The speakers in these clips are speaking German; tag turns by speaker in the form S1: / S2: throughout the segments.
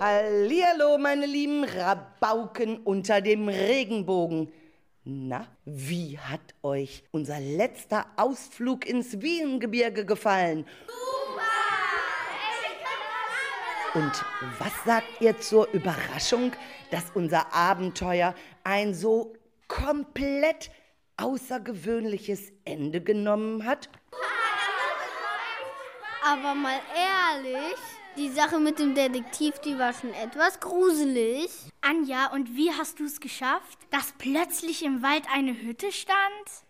S1: Hallihallo, meine lieben Rabauken unter dem Regenbogen. Na, wie hat euch unser letzter Ausflug ins Wiehengebirge gefallen? Und was sagt ihr zur Überraschung, dass unser Abenteuer ein so komplett außergewöhnliches Ende genommen hat?
S2: Aber mal ehrlich, die Sache mit dem Detektiv, die war schon etwas gruselig.
S3: Anja, und wie hast du es geschafft, dass plötzlich im Wald eine Hütte stand,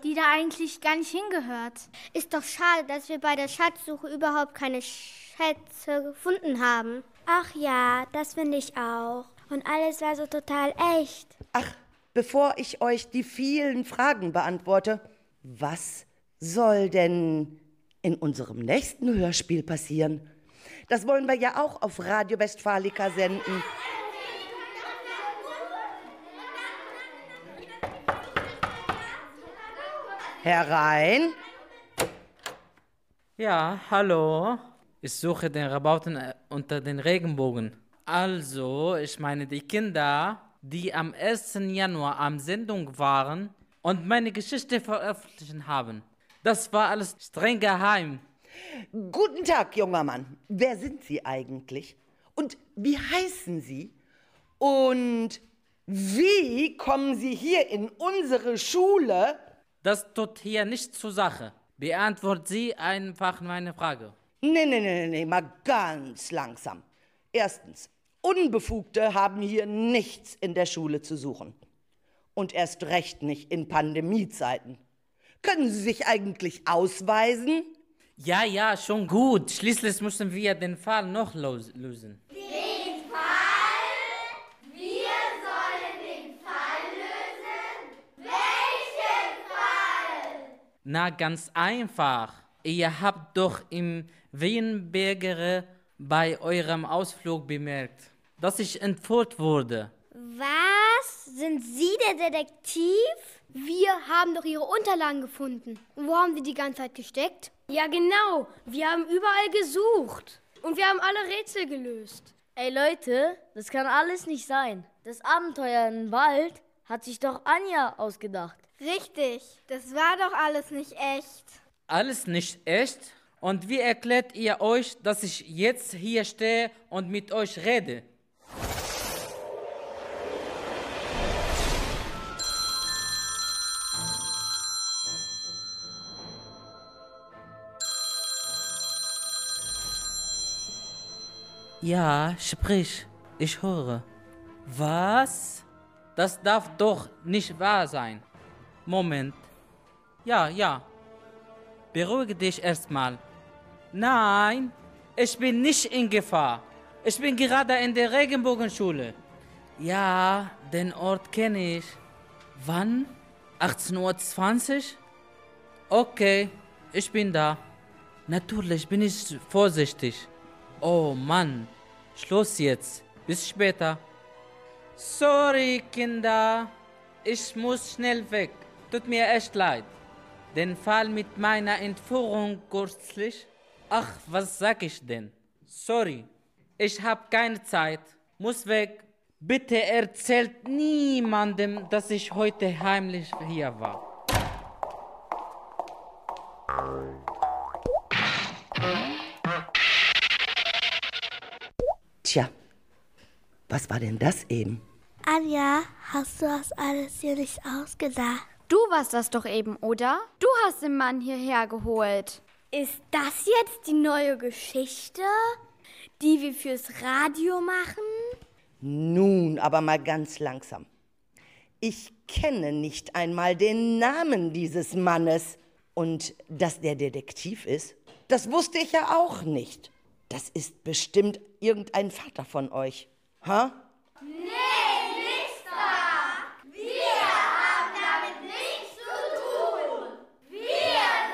S3: die da eigentlich gar nicht hingehört?
S2: Ist doch schade, dass wir bei der Schatzsuche überhaupt keine Schätze gefunden haben.
S4: Ach ja, das finde ich auch. Und alles war so total echt.
S1: Ach, bevor ich euch die vielen Fragen beantworte, was soll denn in unserem nächsten Hörspiel passieren? Das wollen wir ja auch auf Radio Westfalica senden. Herein.
S5: Ja, hallo. Ich suche den Rabauten äh, unter den Regenbogen. Also, ich meine die Kinder, die am 1. Januar am Sendung waren und meine Geschichte veröffentlichen haben. Das war alles streng geheim.
S1: Guten Tag, junger Mann. Wer sind Sie eigentlich? Und wie heißen Sie? Und wie kommen Sie hier in unsere Schule?
S5: Das tut hier nichts zur Sache. Beantworten Sie einfach meine Frage.
S1: Nee, nee, nee, nee, mal ganz langsam. Erstens, Unbefugte haben hier nichts in der Schule zu suchen. Und erst recht nicht in Pandemiezeiten. Können Sie sich eigentlich ausweisen?
S5: Ja, ja, schon gut. Schließlich müssen wir den Fall noch lösen.
S6: Den Fall? Wir sollen den Fall lösen? Welchen Fall?
S5: Na, ganz einfach. Ihr habt doch im Wienbergere bei eurem Ausflug bemerkt, dass ich entführt wurde.
S2: Was? Sind Sie der Detektiv?
S3: Wir haben doch Ihre Unterlagen gefunden. Und wo haben Sie die ganze Zeit gesteckt?
S7: Ja, genau. Wir haben überall gesucht. Und wir haben alle Rätsel gelöst.
S8: Ey Leute, das kann alles nicht sein. Das Abenteuer im Wald hat sich doch Anja ausgedacht.
S2: Richtig, das war doch alles nicht echt.
S5: Alles nicht echt? Und wie erklärt ihr euch, dass ich jetzt hier stehe und mit euch rede? Ja, sprich, ich höre. Was? Das darf doch nicht wahr sein. Moment. Ja, ja. Beruhige dich erstmal. Nein, ich bin nicht in Gefahr. Ich bin gerade in der Regenbogenschule. Ja, den Ort kenne ich. Wann? 18.20 Uhr? Okay, ich bin da. Natürlich bin ich vorsichtig. Oh Mann, Schluss jetzt. Bis später. Sorry, Kinder. Ich muss schnell weg. Tut mir echt leid. Den Fall mit meiner Entführung kürzlich. Ach, was sag ich denn? Sorry. Ich hab keine Zeit. Muss weg. Bitte erzählt niemandem, dass ich heute heimlich hier war.
S1: Tja, was war denn das eben?
S4: Anja, hast du das alles hier nicht ausgedacht?
S3: Du warst das doch eben, oder? Du hast den Mann hierher geholt.
S2: Ist das jetzt die neue Geschichte, die wir fürs Radio machen?
S1: Nun, aber mal ganz langsam. Ich kenne nicht einmal den Namen dieses Mannes. Und dass der Detektiv ist, das wusste ich ja auch nicht. Das ist bestimmt irgendein Vater von euch. Ha?
S6: Nee, nichts da. Wir haben damit nichts zu tun. Wir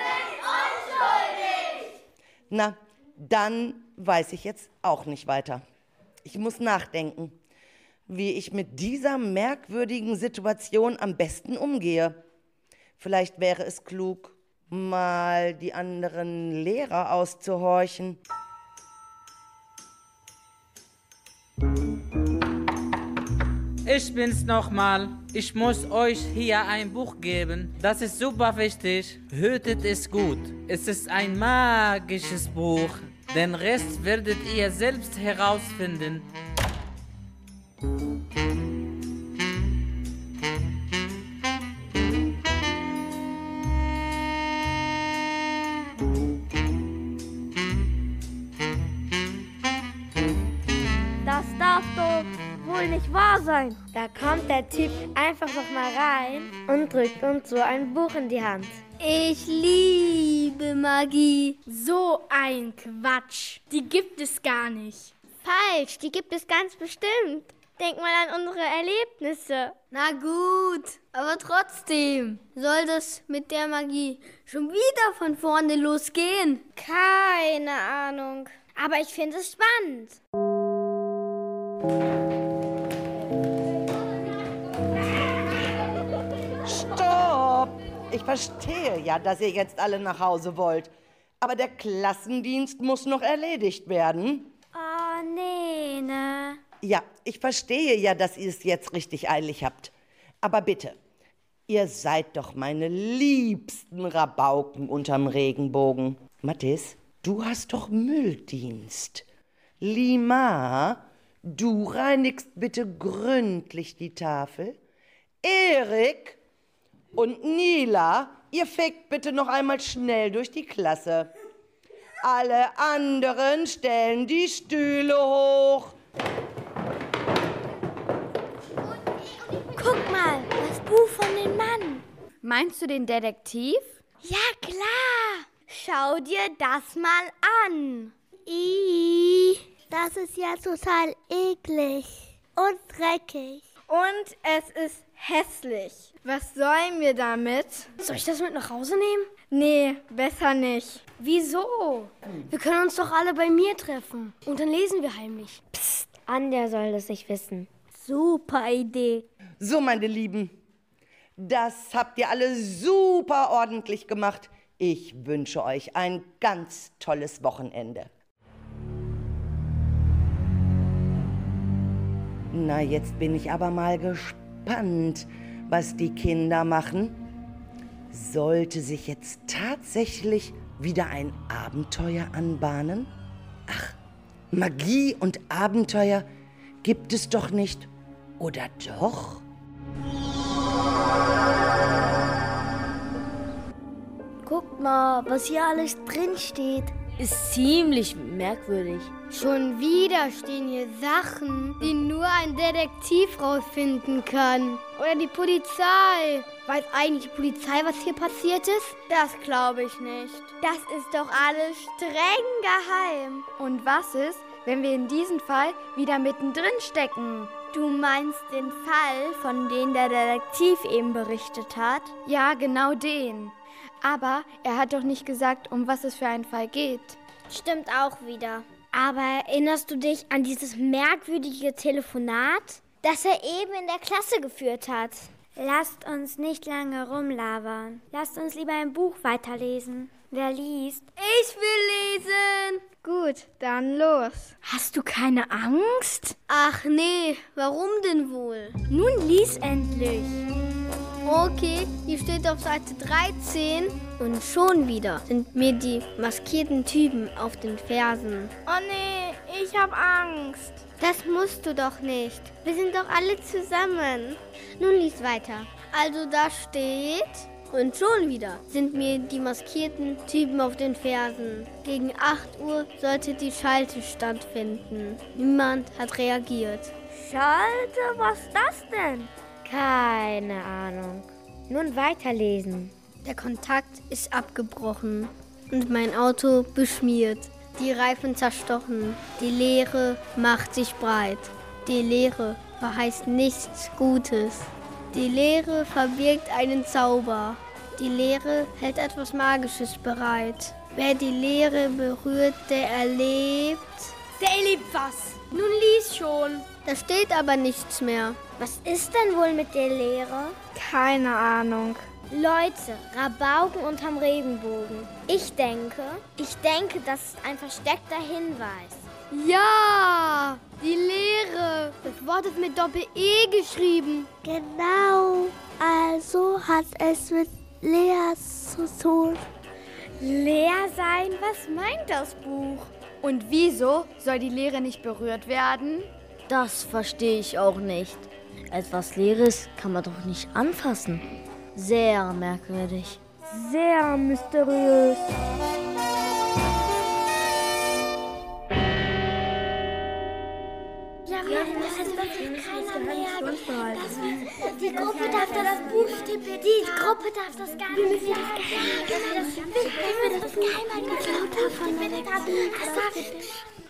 S6: sind unschuldig.
S1: Na, dann weiß ich jetzt auch nicht weiter. Ich muss nachdenken, wie ich mit dieser merkwürdigen Situation am besten umgehe. Vielleicht wäre es klug, mal die anderen Lehrer auszuhorchen.
S5: Ich bin's nochmal. Ich muss euch hier ein Buch geben. Das ist super wichtig. Hütet es gut. Es ist ein magisches Buch. Den Rest werdet ihr selbst herausfinden.
S4: Wahr sein. Da kommt der Typ einfach noch mal rein und drückt uns so ein Buch in die Hand.
S9: Ich liebe Magie.
S10: So ein Quatsch. Die gibt es gar nicht.
S4: Falsch, die gibt es ganz bestimmt. Denk mal an unsere Erlebnisse.
S9: Na gut, aber trotzdem soll das mit der Magie schon wieder von vorne losgehen.
S4: Keine Ahnung. Aber ich finde es spannend.
S1: Verstehe ja, dass ihr jetzt alle nach Hause wollt. Aber der Klassendienst muss noch erledigt werden.
S4: Oh, nee, ne?
S1: Ja, ich verstehe ja, dass ihr es jetzt richtig eilig habt. Aber bitte, ihr seid doch meine liebsten Rabauken unterm Regenbogen. Mathis, du hast doch Mülldienst. Lima, du reinigst bitte gründlich die Tafel. Erik und Nila, ihr fegt bitte noch einmal schnell durch die Klasse. Alle anderen stellen die Stühle hoch.
S4: Guck mal, das Buch von dem Mann.
S7: Meinst du den Detektiv?
S4: Ja, klar. Schau dir das mal an. Ih, das ist ja total eklig und dreckig.
S7: Und es ist hässlich. Was sollen wir damit?
S9: Soll ich das mit nach Hause nehmen?
S7: Nee, besser nicht.
S9: Wieso? Wir können uns doch alle bei mir treffen. Und dann lesen wir heimlich.
S4: Anja soll das nicht wissen. Super Idee.
S1: So, meine Lieben, das habt ihr alle super ordentlich gemacht. Ich wünsche euch ein ganz tolles Wochenende. Na, jetzt bin ich aber mal gespannt, was die Kinder machen. Sollte sich jetzt tatsächlich wieder ein Abenteuer anbahnen? Ach, Magie und Abenteuer gibt es doch nicht. Oder doch?
S4: Guck mal, was hier alles drin steht.
S8: Ist ziemlich merkwürdig.
S9: Schon wieder stehen hier Sachen, die nur ein Detektiv rausfinden kann. Oder die Polizei. Weiß eigentlich die Polizei, was hier passiert ist? Das glaube ich nicht.
S4: Das ist doch alles streng geheim.
S7: Und was ist, wenn wir in diesem Fall wieder mittendrin stecken?
S4: Du meinst den Fall, von dem der Detektiv eben berichtet hat?
S7: Ja, genau den. Aber er hat doch nicht gesagt, um was es für einen Fall geht.
S4: Stimmt auch wieder. Aber erinnerst du dich an dieses merkwürdige Telefonat, das er eben in der Klasse geführt hat? Lasst uns nicht lange rumlabern. Lasst uns lieber ein Buch weiterlesen. Wer liest?
S9: Ich will lesen.
S7: Gut, dann los. Hast du keine Angst?
S9: Ach nee, warum denn wohl?
S4: Nun lies endlich.
S9: Okay, hier steht auf Seite 13 und schon wieder sind mir die maskierten Typen auf den Fersen.
S10: Oh nee, ich hab Angst.
S9: Das musst du doch nicht. Wir sind doch alle zusammen. Nun lies weiter. Also da steht und schon wieder sind mir die maskierten Typen auf den Fersen. Gegen 8 Uhr sollte die Schalte stattfinden. Niemand hat reagiert.
S4: Schalte, was ist das denn? Keine Ahnung. Nun weiterlesen.
S9: Der Kontakt ist abgebrochen und mein Auto beschmiert. Die Reifen zerstochen. Die Leere macht sich breit. Die Leere verheißt nichts Gutes. Die Leere verbirgt einen Zauber. Die Leere hält etwas Magisches bereit. Wer die Leere berührt, der erlebt.
S7: Der erlebt was. Nun lies schon.
S9: Da steht aber nichts mehr.
S4: Was ist denn wohl mit der Lehre?
S7: Keine Ahnung.
S4: Leute, Rabauken unterm Regenbogen. Ich denke, ich denke, das ist ein versteckter Hinweis.
S2: Ja, die Lehre. Das Wort ist mit Doppel-E geschrieben.
S4: Genau, also hat es mit Lea zu tun. Leer sein, was meint das Buch?
S7: Und wieso soll die Lehre nicht berührt werden?
S8: Das verstehe ich auch nicht. Etwas Leeres kann man doch nicht anfassen. Sehr merkwürdig.
S4: Sehr mysteriös. Ja, also das will keiner merken. Das, die Gruppe darf da das Buch stippen. Die Gruppe darf das gar nicht. Ja, genau, das will das keiner sagt.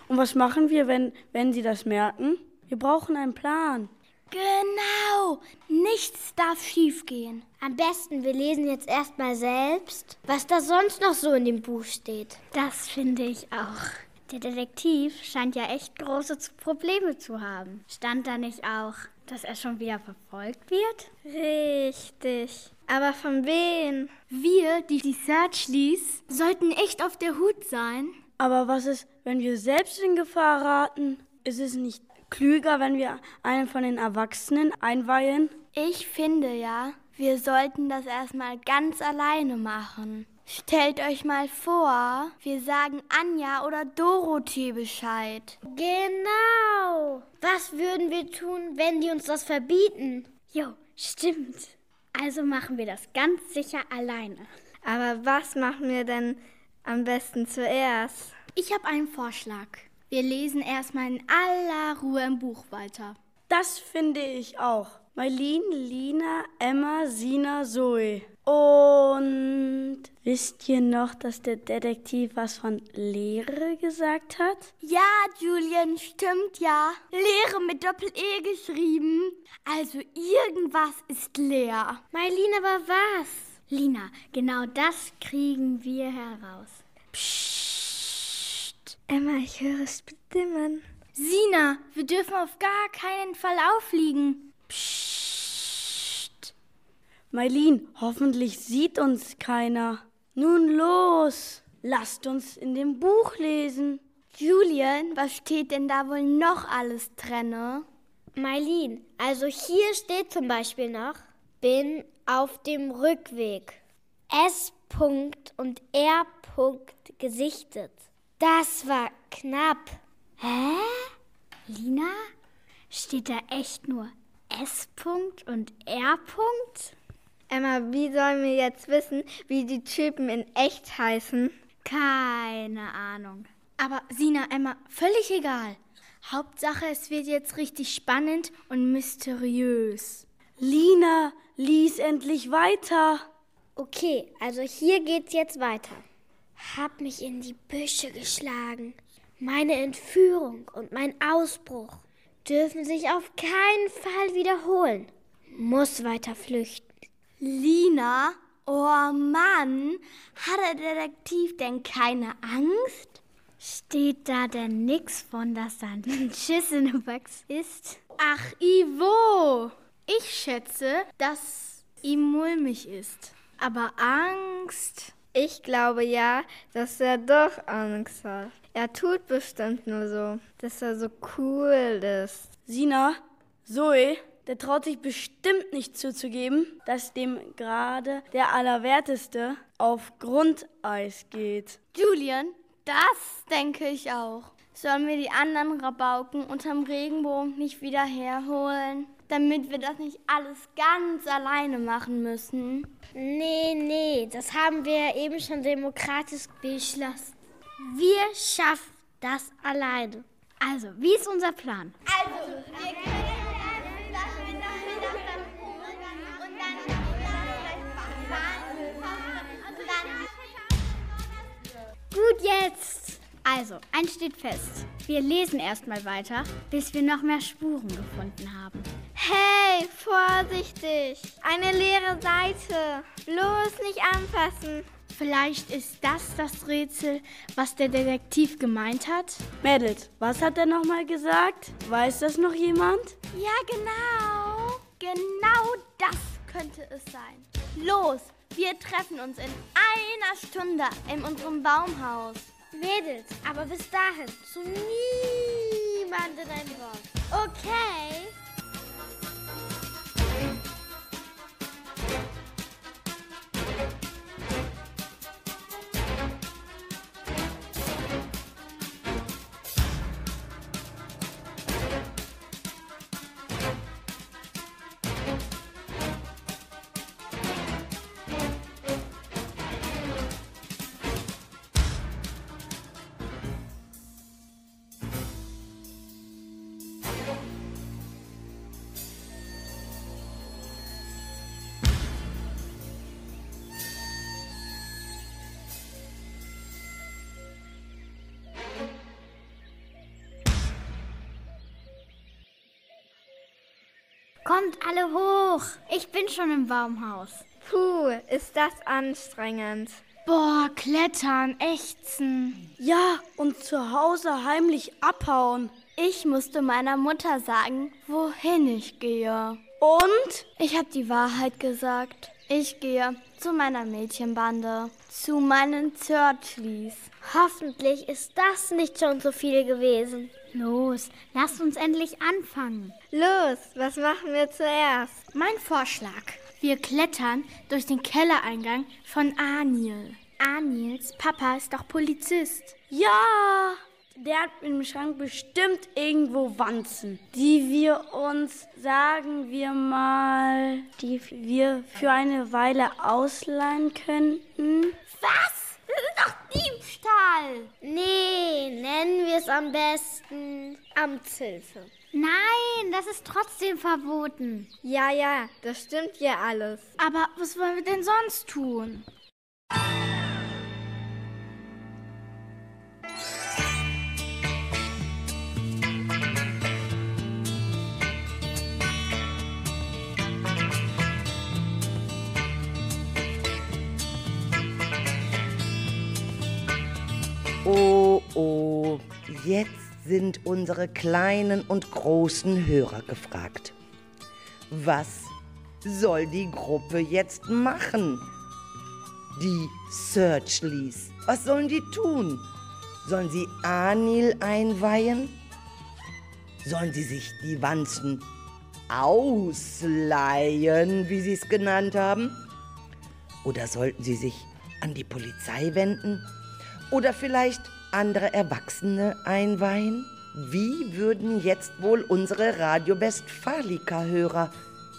S11: Und was machen wir, wenn, wenn sie das merken? Wir brauchen einen Plan.
S3: Genau. Nichts darf schiefgehen.
S4: Am besten, wir lesen jetzt erstmal selbst, was da sonst noch so in dem Buch steht.
S2: Das finde ich auch. Der Detektiv scheint ja echt große Probleme zu haben. Stand da nicht auch, dass er schon wieder verfolgt wird? Richtig. Aber von wem?
S3: Wir, die die Searchlies, sollten echt auf der Hut sein.
S11: Aber was ist, wenn wir selbst in Gefahr raten? Ist es nicht klüger, wenn wir einen von den Erwachsenen einweihen?
S3: Ich finde ja, wir sollten das erstmal ganz alleine machen. Stellt euch mal vor, wir sagen Anja oder Dorothee Bescheid.
S4: Genau. Was würden wir tun, wenn die uns das verbieten?
S2: Jo, stimmt. Also machen wir das ganz sicher alleine. Aber was machen wir denn am besten zuerst?
S3: Ich habe einen Vorschlag. Wir lesen erstmal in aller Ruhe im Buch weiter.
S11: Das finde ich auch. Marlene, Lina, Emma, Sina, Zoe. Und wisst ihr noch, dass der Detektiv was von Lehre gesagt hat?
S3: Ja, Julian, stimmt ja. Lehre mit Doppel-E geschrieben. Also irgendwas ist leer.
S4: Marlene, aber was?
S2: Lina, genau das kriegen wir heraus.
S3: Psst.
S2: Emma, ich höre es bestimmen.
S3: Sina, wir dürfen auf gar keinen Fall aufliegen.
S11: Psst. Marlene, hoffentlich sieht uns keiner. Nun los, lasst uns in dem Buch lesen.
S3: Julian, was steht denn da wohl noch alles drinne?
S4: Marlene, also hier steht zum Beispiel noch, bin auf dem Rückweg. S. -Punkt und R. -Punkt gesichtet. Das war knapp.
S2: Hä? Lina? Steht da echt nur S. -Punkt und R. -Punkt? Emma, wie sollen wir jetzt wissen, wie die Typen in echt heißen?
S3: Keine Ahnung. Aber Sina, Emma, völlig egal. Hauptsache, es wird jetzt richtig spannend und mysteriös.
S11: Lina, lies endlich weiter.
S4: Okay, also hier geht's jetzt weiter. Hab mich in die Büsche geschlagen. Meine Entführung und mein Ausbruch dürfen sich auf keinen Fall wiederholen. Muss weiter flüchten.
S3: Lina, oh Mann, hat der Detektiv denn keine Angst?
S2: Steht da denn nix von, dass da ein Schiss in der Box ist?
S3: Ach, Ivo, ich schätze, dass ihm mulmig ist. Aber Angst?
S2: Ich glaube ja, dass er doch Angst hat. Er tut bestimmt nur so, dass er so cool ist.
S11: Sina, Zoe, der traut sich bestimmt nicht zuzugeben, dass dem gerade der Allerwerteste auf Grundeis geht.
S3: Julian, das denke ich auch. Sollen wir die anderen Rabauken unterm Regenbogen nicht wieder herholen? Damit wir das nicht alles ganz alleine machen müssen?
S4: Nee, nee, das haben wir ja eben schon demokratisch beschlossen.
S2: Wir schaffen das alleine. Also, wie ist unser Plan?
S6: Also, wir können
S2: jetzt! Also, eins steht fest. Wir lesen erstmal weiter, bis wir noch mehr Spuren gefunden haben. Hey, vorsichtig! Eine leere Seite. Bloß nicht anfassen.
S3: Vielleicht ist das das Rätsel, was der Detektiv gemeint hat?
S11: Mädels, was hat er nochmal gesagt? Weiß das noch jemand?
S3: Ja, genau. Genau das könnte es sein. Los, wir treffen uns in einer Stunde in unserem Baumhaus.
S4: Mädels, aber bis dahin zu niemandem ein Wort. Okay?
S10: Kommt alle hoch. Ich bin schon im Baumhaus.
S7: Puh, ist das anstrengend. Boah, klettern, ächzen.
S11: Ja, und zu Hause heimlich abhauen.
S3: Ich musste meiner Mutter sagen, wohin ich gehe.
S11: Und?
S3: Ich habe die Wahrheit gesagt. Ich gehe zu meiner Mädchenbande, zu meinen Zörtlis.
S4: Hoffentlich ist das nicht schon so viel gewesen.
S10: Los, lasst uns endlich anfangen.
S7: Los, was machen wir zuerst? Mein Vorschlag. Wir klettern durch den Kellereingang von Anil. Anils Papa ist doch Polizist.
S11: Ja, der hat im Schrank bestimmt irgendwo Wanzen, die wir uns, sagen wir mal, die wir für eine Weile ausleihen könnten.
S3: Was? Das ist doch Diebstahl.
S4: Nee, nennen wir es am besten Amtshilfe.
S10: Nein, das ist trotzdem verboten.
S7: Ja, ja, das stimmt ja alles. Aber was wollen wir denn sonst tun?
S1: Jetzt sind unsere kleinen und großen Hörer gefragt. Was soll die Gruppe jetzt machen? Die Searchlies, was sollen die tun? Sollen sie Anil einweihen? Sollen sie sich die Wanzen ausleihen, wie sie es genannt haben? Oder sollten sie sich an die Polizei wenden? Oder vielleicht andere Erwachsene einweihen? Wie würden jetzt wohl unsere Radio Westfalica-Hörer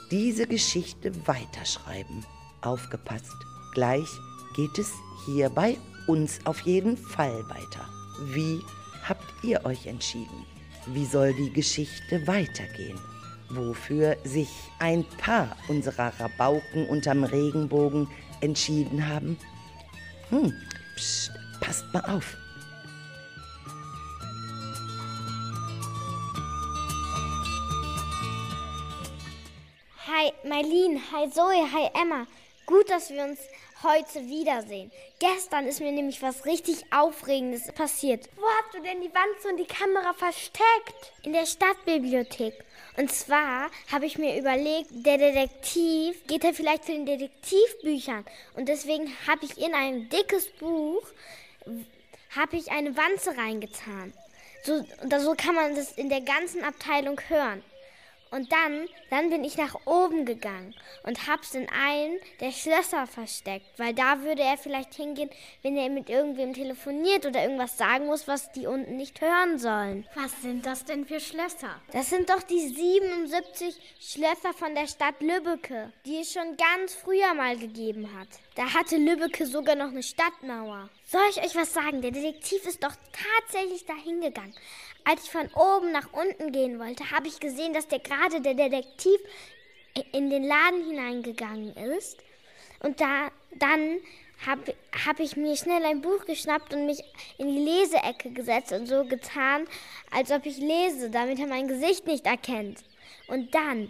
S1: diese Geschichte weiterschreiben? Aufgepasst, gleich geht es hier bei uns auf jeden Fall weiter. Wie habt ihr euch entschieden? Wie soll die Geschichte weitergehen? Wofür sich ein paar unserer Rabauken unterm Regenbogen entschieden haben? Hm, psst, passt mal auf.
S4: Hi Marlene, hi Zoe, hi Emma. Gut, dass wir uns heute wiedersehen. Gestern ist mir nämlich was richtig Aufregendes passiert.
S2: Wo hast du denn die Wanze und die Kamera versteckt?
S4: In der Stadtbibliothek. Und zwar habe ich mir überlegt, der Detektiv geht ja vielleicht zu den Detektivbüchern. Und deswegen habe ich in ein dickes Buch habe ich eine Wanze reingetan. So, so kann man das in der ganzen Abteilung hören. Und dann, dann bin ich nach oben gegangen und hab's in einen der Schlösser versteckt, weil da würde er vielleicht hingehen, wenn er mit irgendwem telefoniert oder irgendwas sagen muss, was die unten nicht hören sollen.
S10: Was sind das denn für Schlösser?
S4: Das sind doch die 77 Schlösser von der Stadt Lübbecke, die es schon ganz früher mal gegeben hat. Da hatte Lübbecke sogar noch eine Stadtmauer. Soll ich euch was sagen? Der Detektiv ist doch tatsächlich dahin gegangen. Als ich von oben nach unten gehen wollte, habe ich gesehen, dass der gerade der Detektiv in den Laden hineingegangen ist. Und da dann habe hab ich mir schnell ein Buch geschnappt und mich in die Leseecke gesetzt und so getan, als ob ich lese, damit er mein Gesicht nicht erkennt. Und dann,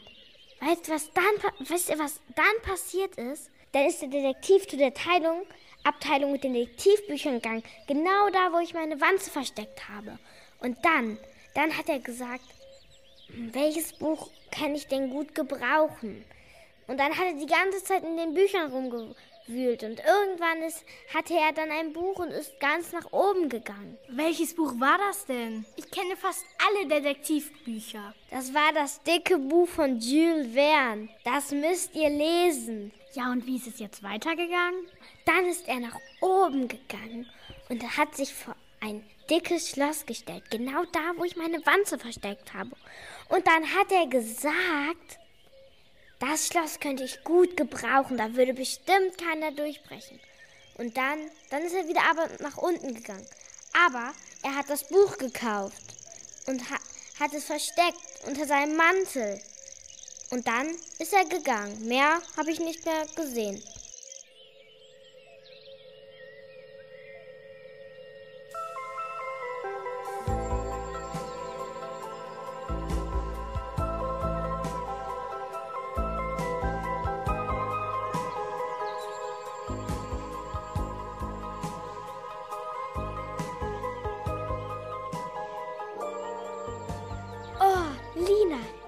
S4: weißt du, was dann, weißt du, was dann passiert ist? Dann ist der Detektiv zu der Teilung, Abteilung mit den Detektivbüchern gegangen, genau da, wo ich meine Wanze versteckt habe. Und dann, dann hat er gesagt, welches Buch kann ich denn gut gebrauchen? Und dann hat er die ganze Zeit in den Büchern rumgewühlt. Und irgendwann ist, hatte er dann ein Buch und ist ganz nach oben gegangen.
S10: Welches Buch war das denn? Ich kenne fast alle Detektivbücher.
S4: Das war das dicke Buch von Jules Verne. Das müsst ihr lesen.
S10: Ja, und wie ist es jetzt weitergegangen?
S4: Dann ist er nach oben gegangen und er hat sich vor ein dickes Schloss gestellt, genau da, wo ich meine Wanze versteckt habe. Und dann hat er gesagt, das Schloss könnte ich gut gebrauchen, da würde bestimmt keiner durchbrechen. Und dann, dann ist er wieder aber nach unten gegangen. Aber er hat das Buch gekauft und ha hat es versteckt unter seinem Mantel. Und dann ist er gegangen. Mehr habe ich nicht mehr gesehen.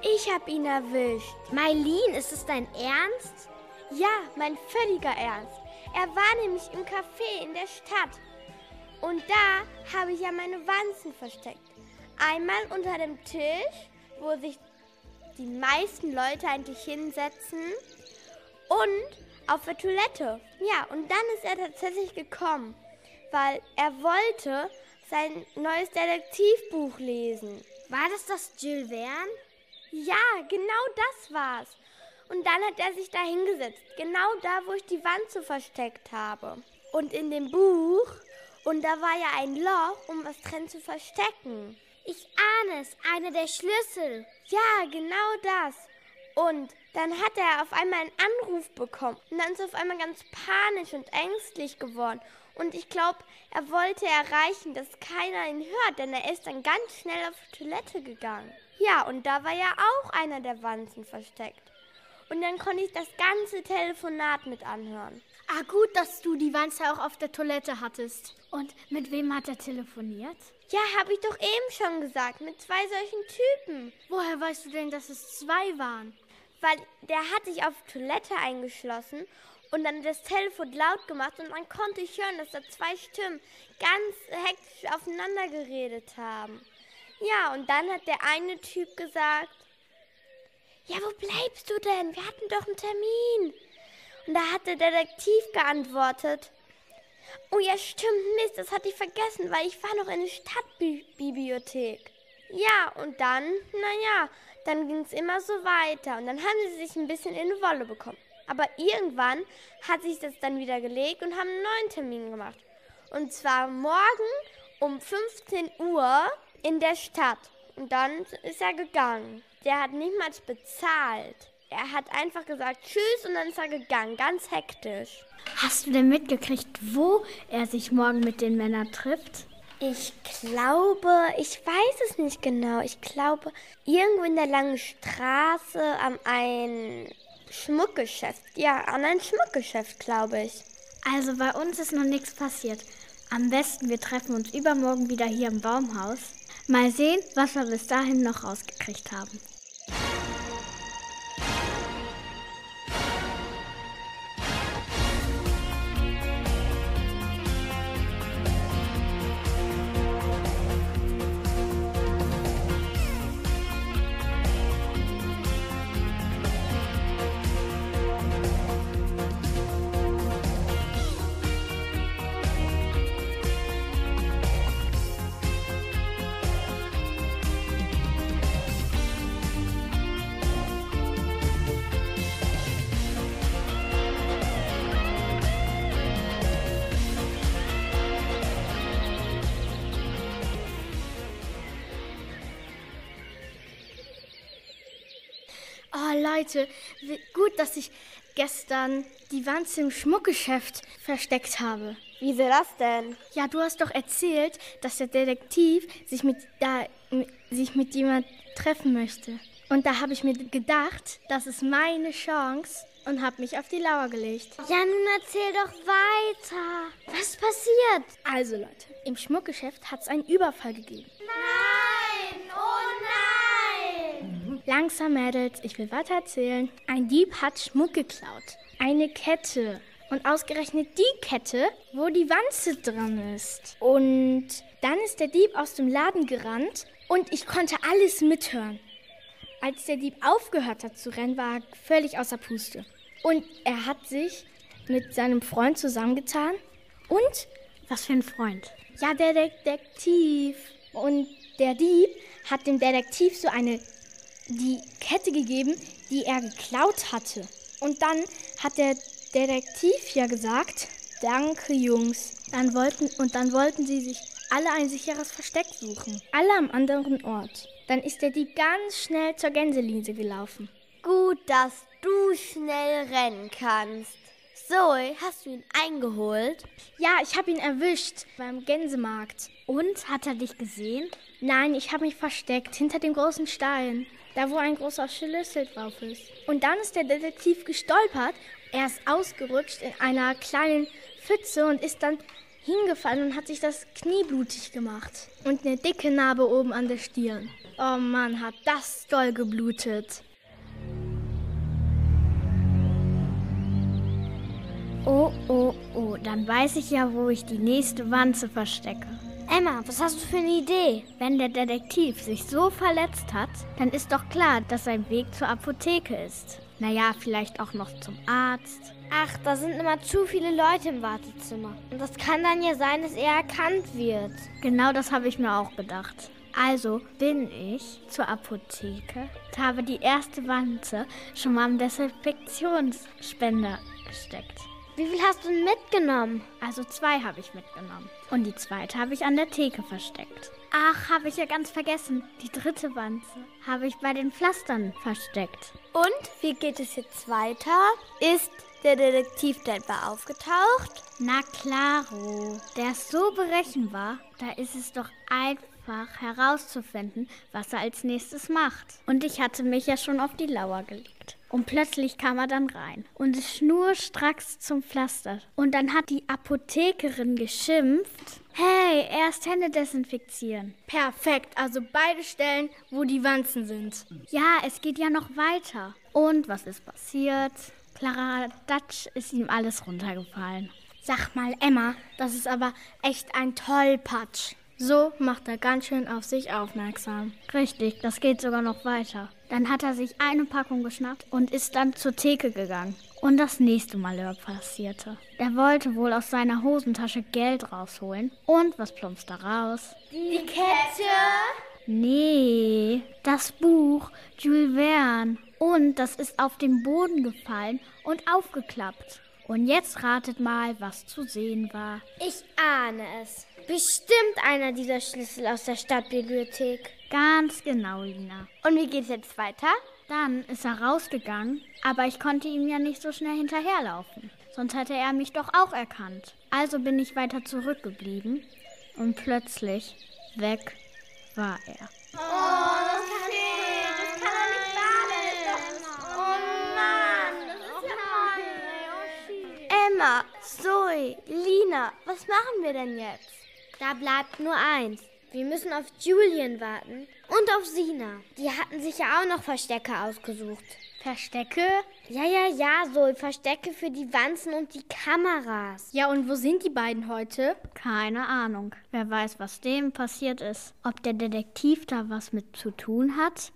S3: Ich hab ihn erwischt.
S4: Mailin, ist es dein Ernst?
S3: Ja, mein völliger Ernst. Er war nämlich im Café in der Stadt. Und da habe ich ja meine Wanzen versteckt. Einmal unter dem Tisch, wo sich die meisten Leute eigentlich hinsetzen. Und auf der Toilette. Ja, und dann ist er tatsächlich gekommen, weil er wollte sein neues Detektivbuch lesen.
S4: War das das Jules Verne?
S3: Ja, genau das war's. Und dann hat er sich da hingesetzt, genau da, wo ich die Wand so versteckt habe. Und in dem Buch, und da war ja ein Loch, um was drin zu verstecken.
S4: Ich ahne es, eine der Schlüssel.
S3: Ja, genau das. Und dann hat er auf einmal einen Anruf bekommen. Und dann ist er auf einmal ganz panisch und ängstlich geworden. Und ich glaube, er wollte erreichen, dass keiner ihn hört, denn er ist dann ganz schnell auf die Toilette gegangen. Ja, und da war ja auch einer der Wanzen versteckt. Und dann konnte ich das ganze Telefonat mit anhören.
S10: Ah, gut, dass du die Wanze auch auf der Toilette hattest. Und mit wem hat er telefoniert?
S3: Ja, habe ich doch eben schon gesagt, mit zwei solchen Typen.
S10: Woher weißt du denn, dass es zwei waren?
S3: Weil der hat sich auf Toilette eingeschlossen und dann das Telefon laut gemacht und dann konnte ich hören, dass da zwei Stimmen ganz hektisch aufeinander geredet haben. Ja, und dann hat der eine Typ gesagt, ja, wo bleibst du denn? Wir hatten doch einen Termin. Und da hat der Detektiv geantwortet, oh ja, stimmt, Mist, das hatte ich vergessen, weil ich war noch in der Stadtbibliothek. Ja, und dann, naja, dann ging es immer so weiter und dann haben sie sich ein bisschen in die Wolle bekommen. Aber irgendwann hat sich das dann wieder gelegt und haben einen neuen Termin gemacht. Und zwar morgen um 15 Uhr in der Stadt. Und dann ist er gegangen. Der hat niemals bezahlt. Er hat einfach gesagt Tschüss und dann ist er gegangen, ganz hektisch.
S10: Hast du denn mitgekriegt, wo er sich morgen mit den Männern trifft?
S3: Ich glaube, ich weiß es nicht genau. Ich glaube, irgendwo in der langen Straße am ein Schmuckgeschäft. Ja, an ein Schmuckgeschäft, glaube ich.
S10: Also bei uns ist noch nichts passiert. Am besten, wir treffen uns übermorgen wieder hier im Baumhaus. Mal sehen, was wir bis dahin noch rausgekriegt haben. Leute, gut, dass ich gestern die Wanze im Schmuckgeschäft versteckt habe.
S3: Wieso das denn?
S10: Ja, du hast doch erzählt, dass der Detektiv sich mit, da, sich mit jemand treffen möchte. Und da habe ich mir gedacht, das ist meine Chance und habe mich auf die Lauer gelegt.
S4: Ja, nun erzähl doch weiter. Was passiert?
S10: Also Leute, im Schmuckgeschäft hat es einen Überfall gegeben.
S6: Nein! Oh nein!
S10: Langsam, Mädels, ich will weiter erzählen. Ein Dieb hat Schmuck geklaut. Eine Kette. Und ausgerechnet die Kette, wo die Wanze dran ist. Und dann ist der Dieb aus dem Laden gerannt und ich konnte alles mithören. Als der Dieb aufgehört hat zu rennen, war er völlig außer Puste. Und er hat sich mit seinem Freund zusammengetan. Und?
S2: Was für ein Freund?
S10: Ja, der Detektiv. Und der Dieb hat dem Detektiv so eine die Kette gegeben, die er geklaut hatte. Und dann hat der Detektiv ja gesagt, danke Jungs. Dann wollten, und dann wollten sie sich alle ein sicheres Versteck suchen. Alle am anderen Ort. Dann ist der Dieb ganz schnell zur Gänselinse gelaufen.
S3: Gut, dass du schnell rennen kannst. Zoe, hast du ihn eingeholt?
S10: Ja, ich habe ihn erwischt beim Gänsemarkt.
S2: Und hat er dich gesehen?
S10: Nein, ich habe mich versteckt hinter dem großen Stein, da wo ein großer Schlüssel drauf ist. Und dann ist der Detektiv gestolpert. Er ist ausgerutscht in einer kleinen Pfütze und ist dann hingefallen und hat sich das Knie blutig gemacht. Und eine dicke Narbe oben an der Stirn. Oh Mann, hat das doll geblutet.
S2: Oh, oh, oh, dann weiß ich ja, wo ich die nächste Wanze verstecke. Emma, was hast du für eine Idee? Wenn der Detektiv sich so verletzt hat, dann ist doch klar, dass sein Weg zur Apotheke ist. Naja, vielleicht auch noch zum Arzt.
S4: Ach, da sind immer zu viele Leute im Wartezimmer. Und das kann dann ja sein, dass er erkannt wird.
S2: Genau das habe ich mir auch gedacht. Also bin ich zur Apotheke und habe die erste Wanze schon mal am Desinfektionsspender gesteckt.
S4: Wie viel hast du denn mitgenommen?
S2: Also zwei habe ich mitgenommen. Und die zweite habe ich an der Theke versteckt. Ach, habe ich ja ganz vergessen. Die dritte Wanze habe ich bei den Pflastern versteckt.
S3: Und wie geht es jetzt weiter? Ist der Detektiv denn etwa aufgetaucht?
S2: Na klaro, der ist so berechenbar, da ist es doch einfach herauszufinden, was er als nächstes macht. Und ich hatte mich ja schon auf die Lauer gelegt. Und plötzlich kam er dann rein und ist schnurstracks zum Pflaster. Und dann hat die Apothekerin geschimpft. Hey, erst Hände desinfizieren.
S10: Perfekt, also beide Stellen, wo die Wanzen sind.
S2: Ja, es geht ja noch weiter. Und was ist passiert? Clara Dutch ist ihm alles runtergefallen.
S10: Sag mal, Emma, das ist aber echt ein Tollpatsch. So macht er ganz schön auf sich aufmerksam.
S2: Richtig, das geht sogar noch weiter. Dann hat er sich eine Packung geschnappt und ist dann zur Theke gegangen. Und das nächste Malheur passierte. Er wollte wohl aus seiner Hosentasche Geld rausholen. Und was plumpst da raus?
S3: Die Kette?
S2: Nee, das Buch Jules Verne. Und das ist auf den Boden gefallen und aufgeklappt. Und jetzt ratet mal, was zu sehen war.
S4: Ich ahne es. Bestimmt einer dieser Schlüssel aus der Stadtbibliothek.
S2: Ganz genau, Lina.
S3: Und wie geht's jetzt weiter?
S2: Dann ist er rausgegangen, aber ich konnte ihm ja nicht so schnell hinterherlaufen. Sonst hätte er mich doch auch erkannt. Also bin ich weiter zurückgeblieben und plötzlich weg war er.
S3: Oh, das kann nicht, das kann doch nicht wahr sein. Oh Mann, das ist ja Emma, Zoe, Lina, was machen wir denn jetzt?
S4: Da bleibt nur eins. Wir müssen auf Julian warten und auf Sina. Die hatten sich ja auch noch Verstecke ausgesucht.
S10: Verstecke?
S4: Ja, ja, ja, so Verstecke für die Wanzen und die Kameras.
S10: Ja, und wo sind die beiden heute?
S2: Keine Ahnung. Wer weiß, was dem passiert ist. Ob der Detektiv da was mit zu tun hat?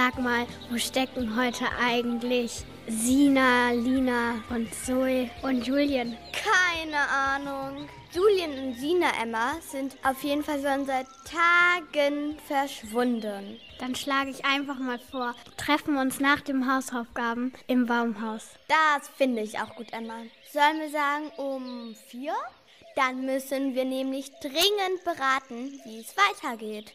S2: Sag mal, wo steckt denn heute eigentlich Sina, Lina und Zoe und Julien?
S3: Keine Ahnung. Julien und Sina Emma sind auf jeden Fall schon seit Tagen verschwunden.
S2: Dann schlage ich einfach mal vor, treffen uns nach den Hausaufgaben im Baumhaus.
S3: Das finde ich auch gut, Emma. Sollen wir sagen um vier? Dann müssen wir nämlich dringend beraten, wie es weitergeht.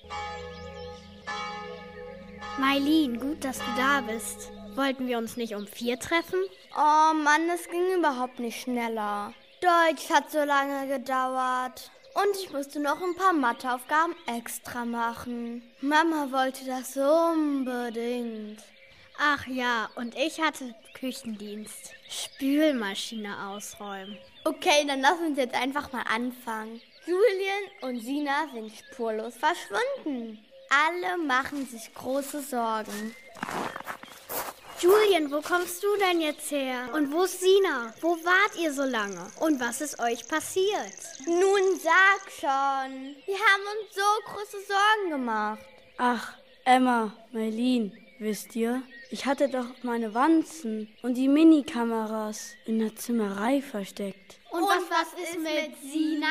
S2: Mailin, gut, dass du da bist. Wollten wir uns nicht um vier treffen?
S3: Oh Mann, es ging überhaupt nicht schneller. Deutsch hat so lange gedauert. Und ich musste noch ein paar Matheaufgaben extra machen. Mama wollte das unbedingt.
S2: Ach ja, und ich hatte Küchendienst. Spülmaschine ausräumen.
S3: Okay, dann lass uns jetzt einfach mal anfangen. Julian und Sina sind spurlos verschwunden. Alle machen sich große Sorgen.
S2: Julian, wo kommst du denn jetzt her? Und wo ist Sina? Wo wart ihr so lange? Und was ist euch passiert?
S3: Nun sag schon. Wir haben uns so große Sorgen gemacht.
S11: Ach, Emma, Mailin, wisst ihr? Ich hatte doch meine Wanzen und die Minikameras in der Zimmerei versteckt.
S3: Und, und was, was ist mit Sina?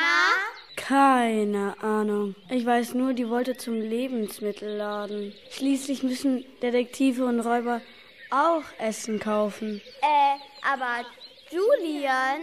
S11: Keine Ahnung. Ich weiß nur, die wollte zum Lebensmittelladen. Schließlich müssen Detektive und Räuber auch Essen kaufen.
S3: Äh, aber Julian,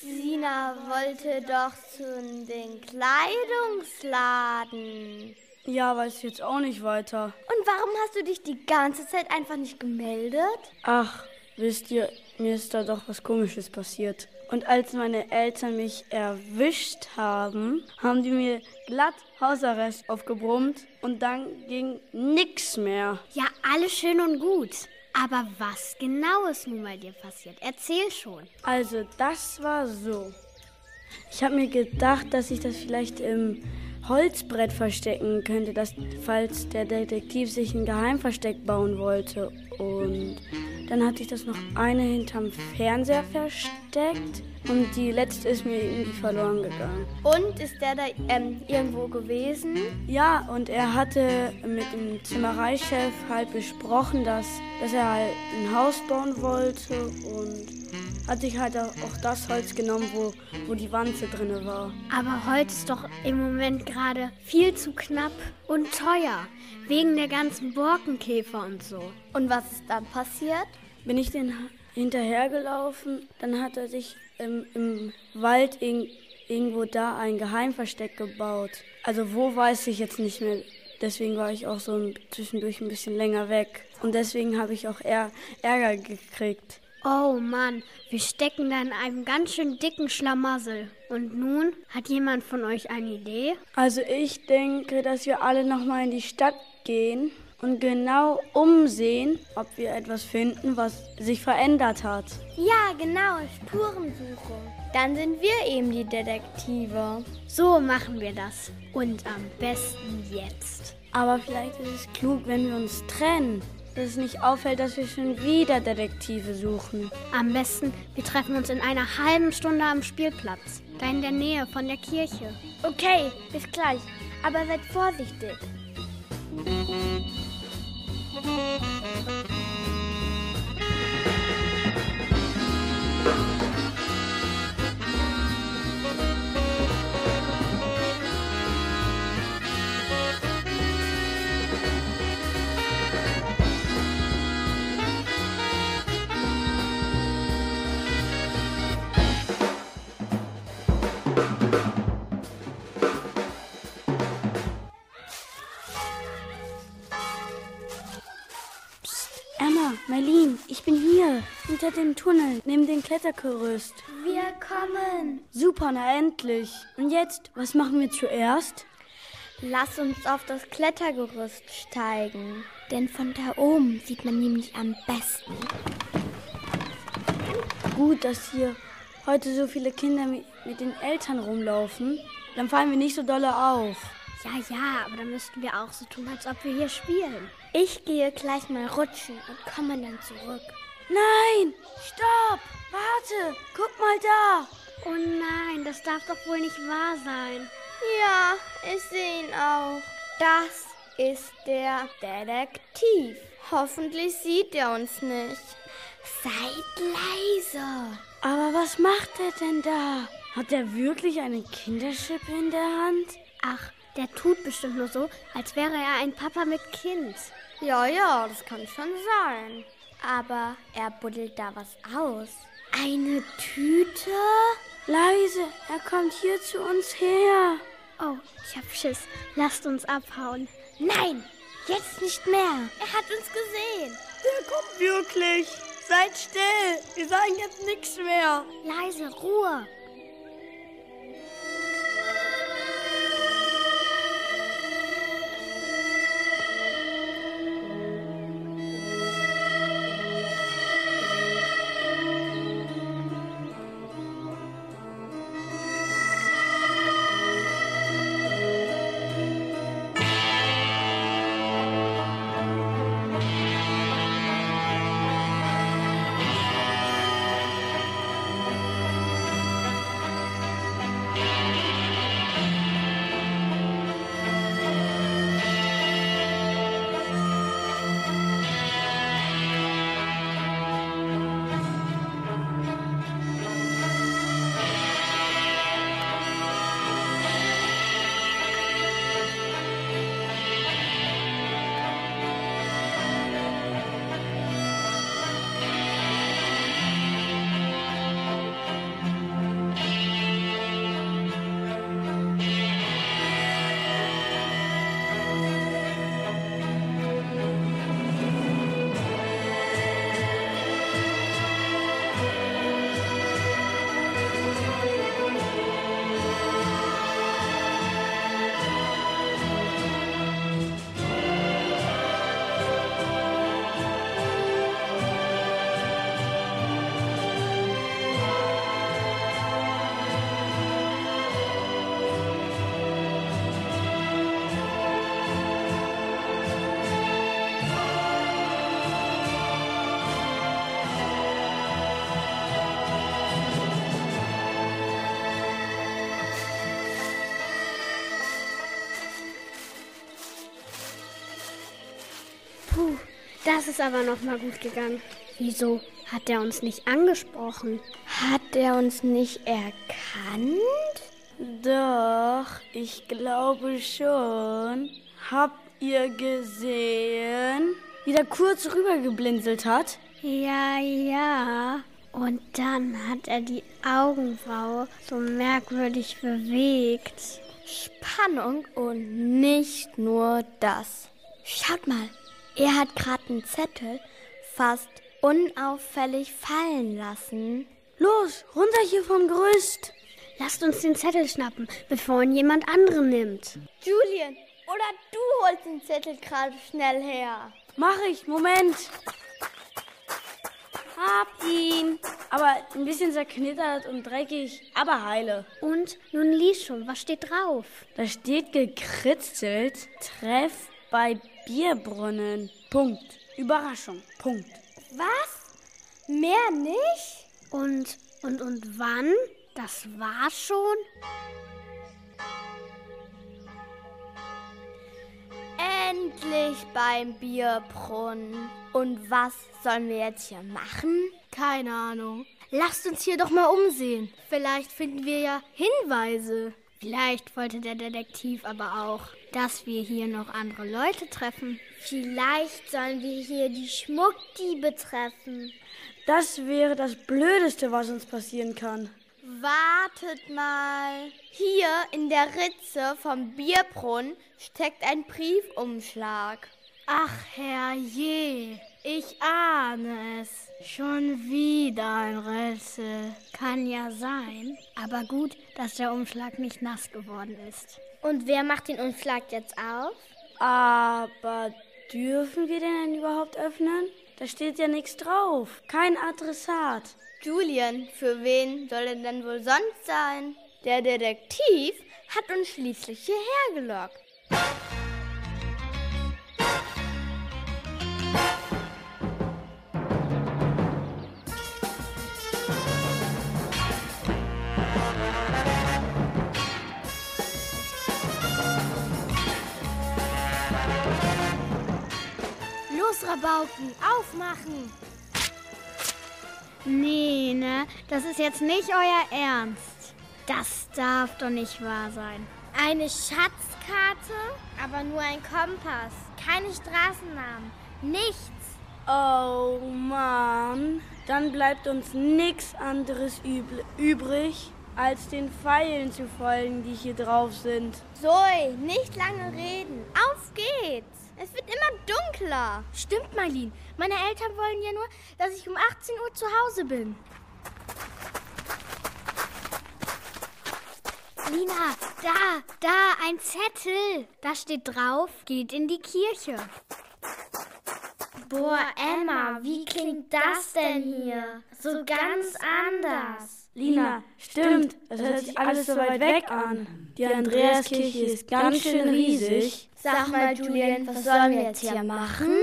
S3: Sina wollte doch zu den Kleidungsladen.
S11: Ja, weiß ich jetzt auch nicht weiter.
S3: Und warum hast du dich die ganze Zeit einfach nicht gemeldet?
S11: Ach, wisst ihr, mir ist da doch was Komisches passiert. Und als meine Eltern mich erwischt haben, haben die mir glatt Hausarrest aufgebrummt und dann ging nix mehr.
S2: Ja, alles schön und gut. Aber was genau ist nun bei dir passiert? Erzähl schon.
S11: Also, das war so. Ich habe mir gedacht, dass ich das vielleicht im Holzbrett verstecken könnte, dass, falls der Detektiv sich ein Geheimversteck bauen wollte. Und dann hatte ich das noch eine hinterm Fernseher versteckt und die letzte ist mir irgendwie verloren gegangen.
S3: Und ist der da ähm, irgendwo gewesen?
S11: Ja, und er hatte mit dem Zimmereichef halt besprochen, dass, dass er halt ein Haus bauen wollte und hat sich halt auch das Holz genommen, wo, wo die Wanze drin war.
S2: Aber Holz ist doch im Moment gerade viel zu knapp und teuer. Wegen der ganzen Borkenkäfer und so.
S3: Und was ist dann passiert?
S11: Bin ich den hinterhergelaufen, dann hat er sich im, im Wald in, irgendwo da ein Geheimversteck gebaut. Also wo weiß ich jetzt nicht mehr. Deswegen war ich auch so zwischendurch ein bisschen länger weg. Und deswegen habe ich auch eher Ärger gekriegt.
S2: Oh Mann, wir stecken da in einem ganz schön dicken Schlamassel. Und nun, hat jemand von euch eine Idee?
S11: Also ich denke, dass wir alle nochmal in die Stadt gehen und genau umsehen, ob wir etwas finden, was sich verändert hat.
S3: Ja, genau, Spurensuche. Dann sind wir eben die Detektive.
S2: So machen wir das. Und am besten jetzt.
S11: Aber vielleicht ist es klug, wenn wir uns trennen dass es nicht auffällt, dass wir schon wieder Detektive suchen.
S2: Am besten, wir treffen uns in einer halben Stunde am Spielplatz. Da in der Nähe von der Kirche.
S3: Okay, bis gleich. Aber seid vorsichtig.
S11: Merlin, hinter dem Tunnel, neben dem Klettergerüst.
S3: Wir kommen.
S11: Super, na endlich. Und jetzt, was machen wir zuerst?
S3: Lass uns auf das Klettergerüst steigen. Denn von da oben sieht man nämlich am besten.
S11: Gut, dass hier heute so viele Kinder mit, mit den Eltern rumlaufen. Dann fallen wir nicht so dolle auf.
S2: Ja, ja, aber dann müssten wir auch so tun, als ob wir hier spielen.
S3: Ich gehe gleich mal rutschen und komme dann zurück.
S11: Nein! Stopp! Warte! Guck mal da!
S2: Oh nein, das darf doch wohl nicht wahr sein.
S3: Ja, ich sehe ihn auch. Das ist der Detektiv. Hoffentlich sieht er uns nicht.
S4: Seid leise.
S11: Aber was macht er denn da? Hat er wirklich eine Kinderschippe in der Hand?
S2: Ach, der tut bestimmt nur so, als wäre er ein Papa mit Kind.
S3: Ja, ja, das kann schon sein. Aber er buddelt da was aus.
S2: Eine Tüte?
S11: Leise, er kommt hier zu uns her.
S2: Oh, ich hab Schiss. Lasst uns abhauen.
S4: Nein, jetzt nicht mehr.
S3: Er hat uns gesehen.
S11: Der kommt wirklich. Seid still. Wir sagen jetzt nichts mehr.
S2: Leise, Ruhe. Das ist aber noch mal gut gegangen. Wieso hat er uns nicht angesprochen?
S3: Hat er uns nicht erkannt?
S11: Doch, ich glaube schon. Habt ihr gesehen, wie der kurz rübergeblinzelt hat?
S2: Ja, ja. Und dann hat er die Augenbraue so merkwürdig bewegt.
S3: Spannung und nicht nur das. Schaut mal, er hat gerade einen Zettel fast unauffällig fallen lassen.
S11: Los, runter hier vom Gerüst.
S2: Lasst uns den Zettel schnappen, bevor ihn jemand anderen nimmt.
S3: Julian, oder du holst den Zettel gerade schnell her.
S11: Mach ich, Moment. Hab ihn. Aber ein bisschen zerknittert und dreckig, aber heile.
S2: Und nun lies schon, was steht drauf?
S11: Da steht gekritzelt, Treff bei Bierbrunnen. Punkt. Überraschung. Punkt.
S3: Was? Mehr nicht?
S2: Und, und, und wann? Das war schon?
S3: Endlich beim Bierbrunnen. Und was sollen wir jetzt hier machen?
S10: Keine Ahnung. Lasst uns hier doch mal umsehen. Vielleicht finden wir ja Hinweise.
S2: Vielleicht wollte der Detektiv aber auch, dass wir hier noch andere Leute treffen.
S4: Vielleicht sollen wir hier die Schmuckdiebe treffen.
S11: Das wäre das Blödeste, was uns passieren kann.
S3: Wartet mal. Hier in der Ritze vom Bierbrunnen steckt ein Briefumschlag.
S10: Ach herrje, ich ahne es. Schon wieder ein Rätsel.
S2: Kann ja sein, aber gut, dass der Umschlag nicht nass geworden ist.
S4: Und wer macht den Umschlag jetzt auf?
S11: Aber dürfen wir den denn überhaupt öffnen? Da steht ja nichts drauf. Kein Adressat.
S3: Julian, für wen soll er denn wohl sonst sein? Der Detektiv hat uns schließlich hierher gelockt.
S10: Rabauken, aufmachen! Nee, ne? Das ist jetzt nicht euer Ernst. Das darf doch nicht wahr sein.
S4: Eine Schatzkarte, aber nur ein Kompass. Keine Straßennamen. Nichts.
S11: Oh Mann, dann bleibt uns nichts anderes übrig, als den Pfeilen zu folgen, die hier drauf sind.
S3: Zoe, nicht lange reden. Auf geht's. Es wird immer dunkler.
S10: Stimmt, Marlene. Meine Eltern wollen ja nur, dass ich um 18 Uhr zu Hause bin. Lina, da, da, ein Zettel. Da steht drauf, geht in die Kirche.
S4: Boah, Emma, wie klingt das denn hier? So ganz anders.
S11: Lina, stimmt, es hört sich alles so weit weg an. Die Andreaskirche ist ganz schön riesig.
S3: Sag mal, Julian, was sollen wir jetzt hier machen?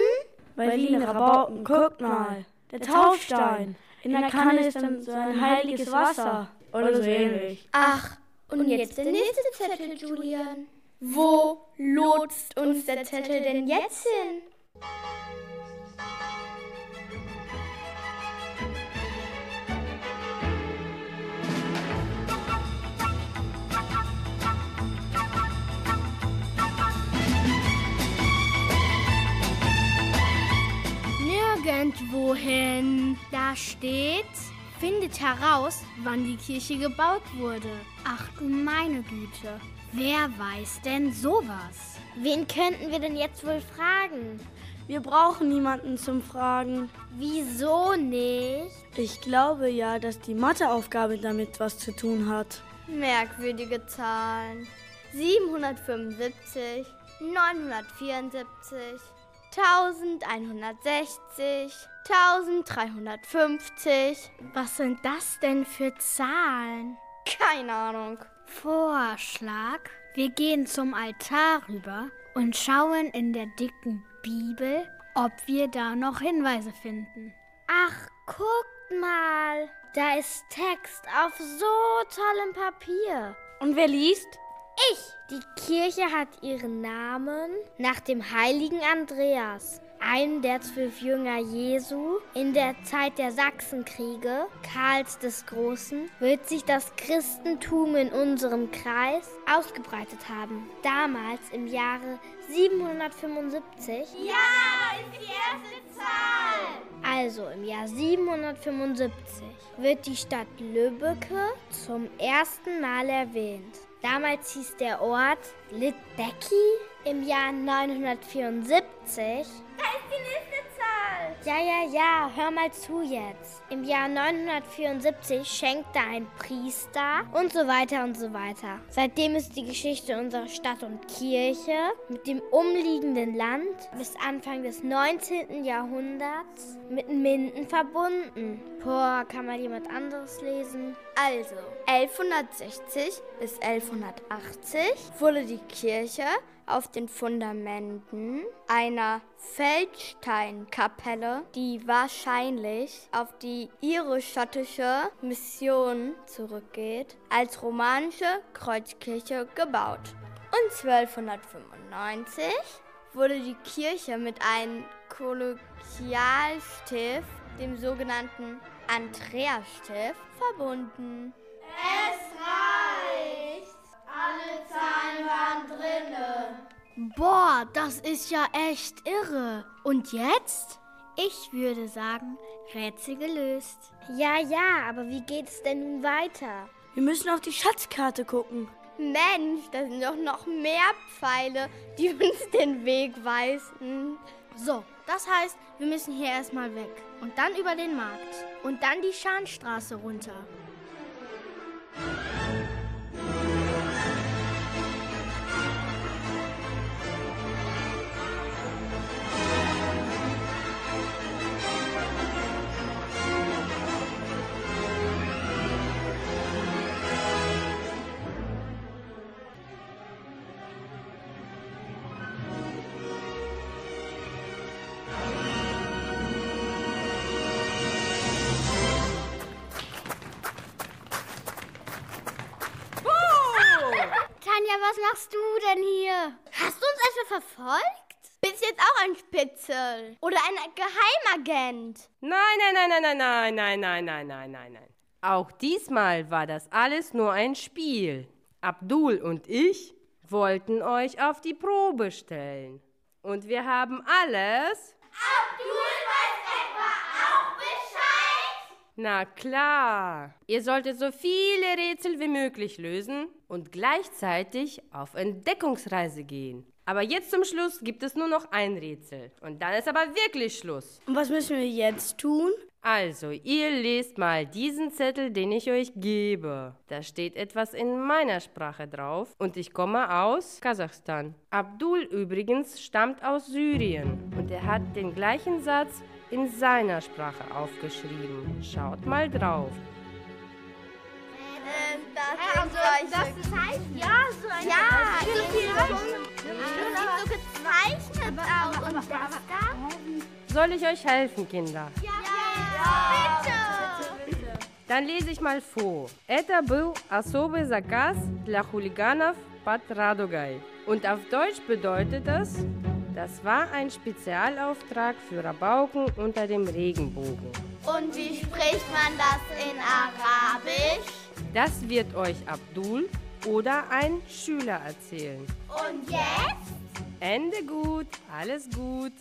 S11: Bei Lina Rabauken, guck mal, der Taufstein. In der Kanne ist dann so ein heiliges Wasser oder so ähnlich.
S3: Ach, und jetzt der nächste Zettel, Julian. Wo lotst uns der Zettel denn jetzt hin?
S10: Nirgendwohin. Da steht, findet heraus, wann die Kirche gebaut wurde. Ach du meine Güte. Wer weiß denn sowas?
S4: Wen könnten wir denn jetzt wohl fragen?
S11: Wir brauchen niemanden zum Fragen.
S4: Wieso nicht?
S11: Ich glaube ja, dass die Matheaufgabe damit was zu tun hat.
S3: Merkwürdige Zahlen. 775, 974, 1160, 1350.
S10: Was sind das denn für Zahlen?
S3: Keine Ahnung.
S10: Vorschlag. Wir gehen zum Altar rüber und schauen in der dicken Bibel, ob wir da noch Hinweise finden.
S4: Ach, guckt mal. Da ist Text auf so tollem Papier.
S11: Und wer liest?
S4: Ich. Die Kirche hat ihren Namen nach dem heiligen Andreas, einem der zwölf Jünger Jesu. In der Zeit der Sachsenkriege, Karls des Großen, wird sich das Christentum in unserem Kreis ausgebreitet haben. Damals im Jahre 775.
S6: Ja, ist die erste Zahl.
S4: Also im Jahr 775 wird die Stadt Lübbecke zum ersten Mal erwähnt. Damals hieß der Ort Litbecki. Im Jahr 974 ja, ja, ja, hör mal zu jetzt. Im Jahr 974 schenkte ein Priester und so weiter und so weiter. Seitdem ist die Geschichte unserer Stadt und Kirche mit dem umliegenden Land bis Anfang des 19. Jahrhunderts mit Minden verbunden. Boah, kann mal jemand anderes lesen?
S3: Also, 1160 bis 1180 wurde die Kirche auf den Fundamenten einer Feldsteinkapelle, die wahrscheinlich auf die irisch-schottische Mission zurückgeht, als romanische Kreuzkirche gebaut. Und 1295 wurde die Kirche mit einem Kollegialstift, dem sogenannten Andreasstift, verbunden.
S6: Es reicht. Alle Zahlen waren drinne.
S10: Boah, das ist ja echt irre. Und jetzt? Ich würde sagen, Rätsel gelöst.
S4: Ja, ja, aber wie geht es denn nun weiter?
S11: Wir müssen auf die Schatzkarte gucken.
S3: Mensch, da sind doch noch mehr Pfeile, die uns den Weg weisen.
S10: So, das heißt, wir müssen hier erstmal weg. Und dann über den Markt. Und dann die Scharnstraße runter.
S3: Ist jetzt auch ein Spitzel. Oder ein Geheimagent.
S12: Nein, nein, nein, nein, nein, nein, nein, nein, nein, nein, nein. Auch diesmal war das alles nur ein Spiel. Abdul und ich wollten euch auf die Probe stellen. Und wir haben alles.
S6: Abdul weiß etwa auch Bescheid?
S12: Na klar. Ihr solltet so viele Rätsel wie möglich lösen und gleichzeitig auf Entdeckungsreise gehen. Aber jetzt zum Schluss gibt es nur noch ein Rätsel. Und dann ist aber wirklich Schluss.
S11: Und was müssen wir jetzt tun?
S12: Also, ihr lest mal diesen Zettel, den ich euch gebe. Da steht etwas in meiner Sprache drauf und ich komme aus Kasachstan. Abdul übrigens stammt aus Syrien und er hat den gleichen Satz in seiner Sprache aufgeschrieben. Schaut mal drauf.
S3: Ähm, das, also, das ist heißt, ja, so ein ja, so viel Das sieht so gezeichnet aus. Und das da?
S12: Soll ich euch helfen, Kinder?
S3: Ja, ja, bitte.
S12: Dann lese ich mal vor. Это был особый заказ для хулиганов под Радугой. Und auf Deutsch bedeutet das, das war ein Spezialauftrag für Rabauken unter dem Regenbogen.
S3: Und wie spricht man das in Arabisch?
S12: Das wird euch Abdul oder ein Schüler erzählen.
S3: Und jetzt?
S12: Ende gut, alles gut.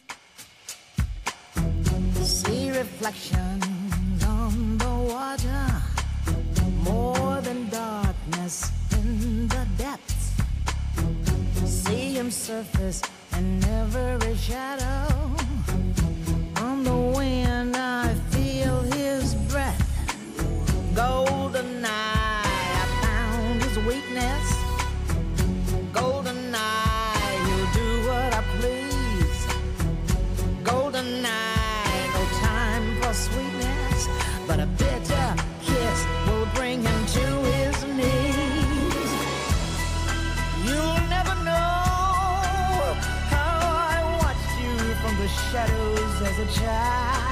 S13: See reflections on the water, more than darkness in the depths. See him surface in every shadow. On the wind, I feel his breath. Golden eye, weakness. Golden eye, he'll do what I please. Golden eye, no time for sweetness, but a bitter kiss will bring him to his knees. You'll never know how I watched you from the shadows as a child.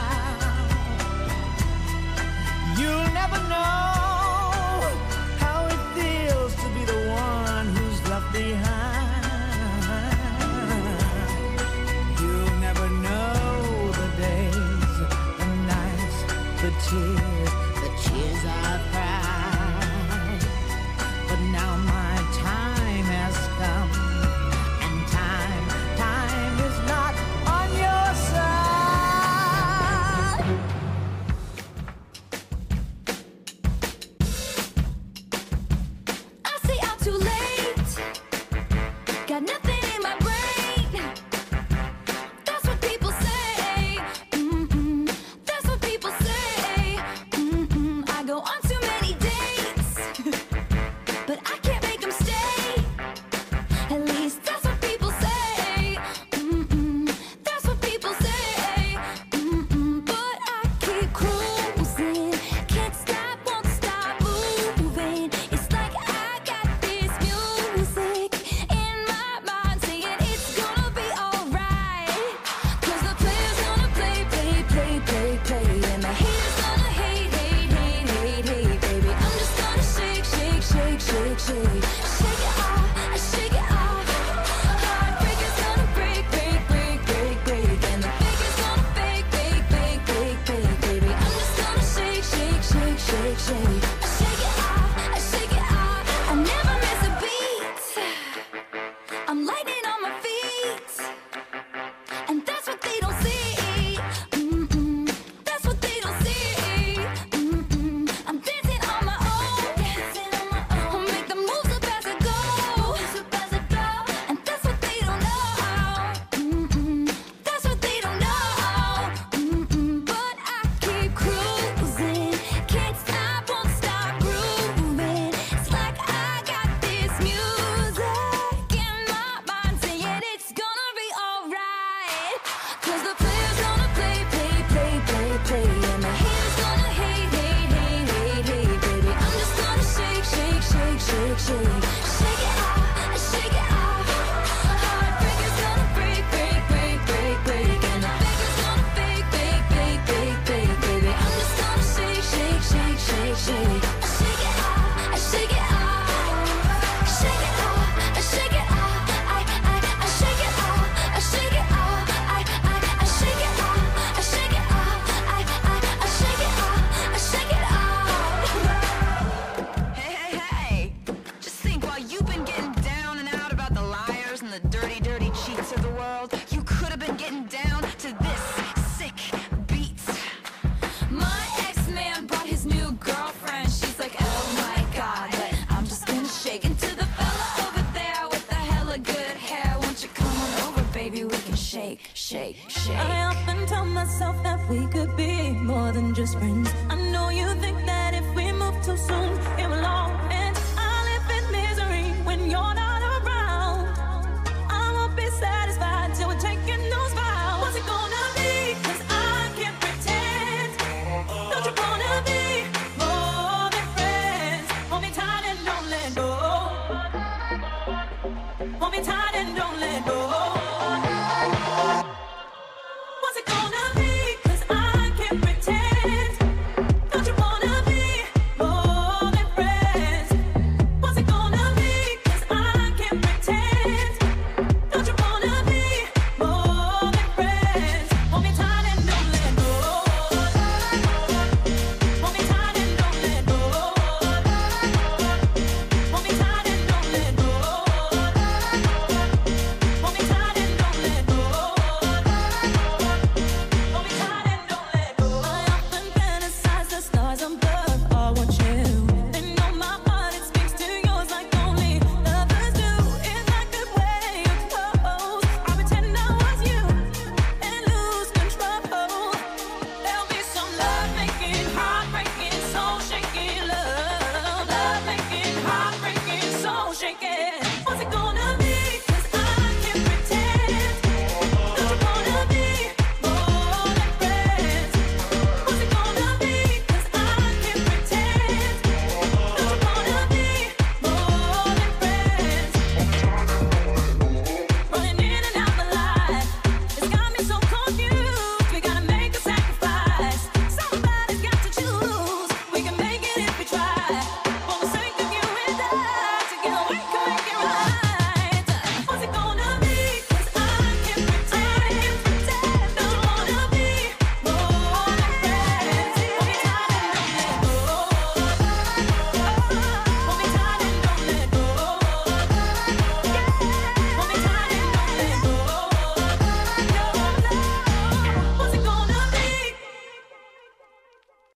S6: action.